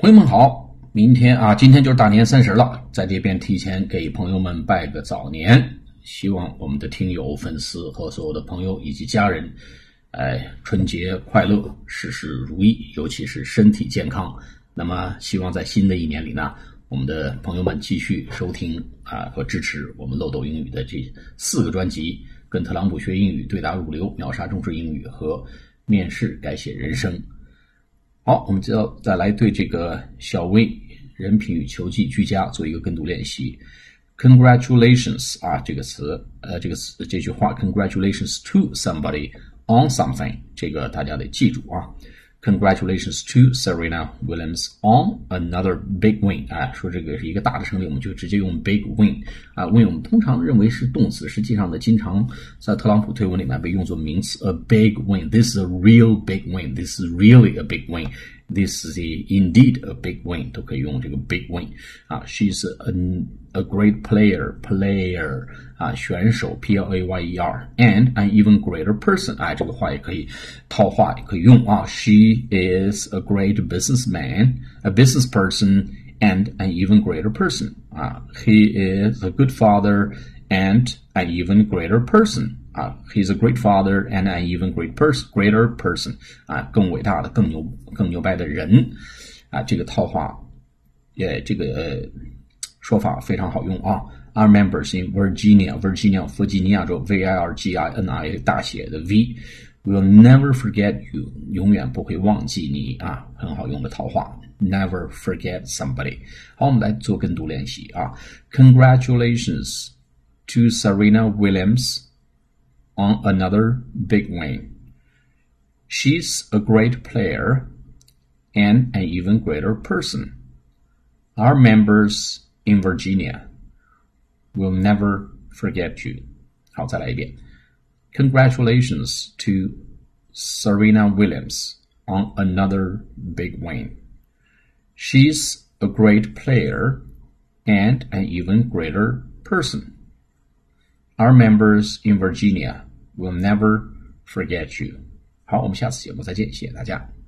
朋友们好，明天啊，今天就是大年三十了，在这边提前给朋友们拜个早年，希望我们的听友、粉丝和所有的朋友以及家人，哎，春节快乐，事事如意，尤其是身体健康。那么，希望在新的一年里呢，我们的朋友们继续收听啊和支持我们漏斗英语的这四个专辑：跟特朗普学英语、对答如流、秒杀中式英语和面试改写人生。好，我们就要再来对这个小薇人品与球技俱佳做一个跟读练习。Congratulations 啊，这个词，呃，这个词这句话，Congratulations to somebody on something，这个大家得记住啊。Congratulations to Serena Williams on another big win！啊，说这个是一个大的胜利，我们就直接用 big win 啊。win 我们通常认为是动词，实际上呢，经常在特朗普推文里面被用作名词。A big win. This is a real big win. This is really a big win. This is indeed a big win，都可以用这个 big win 啊。She's a a great player player 啊，选手 P L A Y E R and an even greater person 哎，这个话也可以套话，也可以用啊。She is a great businessman, a business person and an even greater person 啊。He is a good father and an even greater person 啊，He's a great father and an even great person, greater person 啊，更伟大的、更牛、更牛掰的人啊，这个套话，也这个说法非常好用啊。Our members in Virginia, Virginia 弗吉尼亚州，V I R G I N I 大写的 V。Will never forget you，永远不会忘记你啊，很好用的套话。Never forget somebody。好，我们来做跟读练习啊。Congratulations to Serena Williams on another big win. She's a great player and an even greater person. Our members in Virginia will never forget you. 好，再来一遍。Congratulations to Serena Williams on another big win. She's a great player and an even greater person. Our members in Virginia will never forget you. 好，我们下次节目再见，谢谢大家。